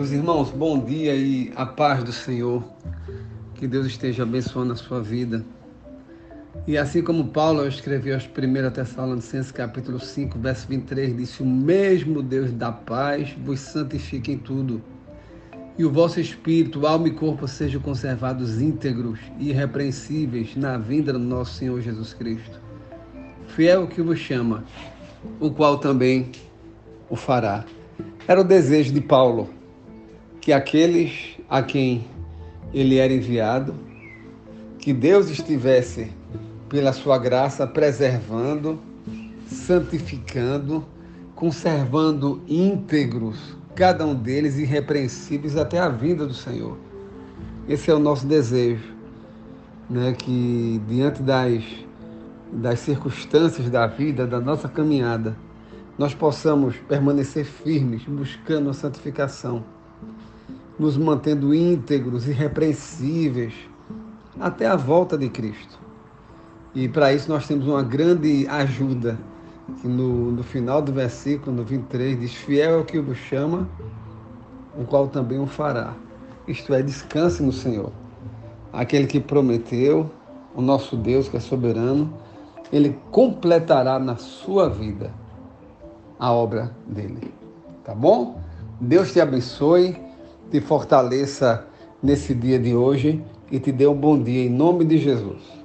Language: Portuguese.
Meus irmãos, bom dia e a paz do Senhor. Que Deus esteja abençoando a sua vida. E assim como Paulo escreveu aos 1 Tessalonicenses capítulo 5, verso 23, disse: O mesmo Deus da paz vos santifique em tudo. E o vosso espírito, alma e corpo sejam conservados íntegros e irrepreensíveis na vinda do nosso Senhor Jesus Cristo. Fiel que vos chama, o qual também o fará. Era o desejo de Paulo que aqueles a quem ele era enviado, que Deus estivesse, pela sua graça, preservando, santificando, conservando íntegros, cada um deles irrepreensíveis até a vinda do Senhor. Esse é o nosso desejo, né? que diante das, das circunstâncias da vida, da nossa caminhada, nós possamos permanecer firmes, buscando a santificação nos mantendo íntegros, irrepreensíveis, até a volta de Cristo. E para isso nós temos uma grande ajuda, que no, no final do versículo, no 23, diz: Fiel é o que vos chama, o qual também o fará. Isto é, descanse no Senhor. Aquele que prometeu, o nosso Deus que é soberano, ele completará na sua vida a obra dele. Tá bom? Deus te abençoe te fortaleça nesse dia de hoje e te dê um bom dia em nome de Jesus.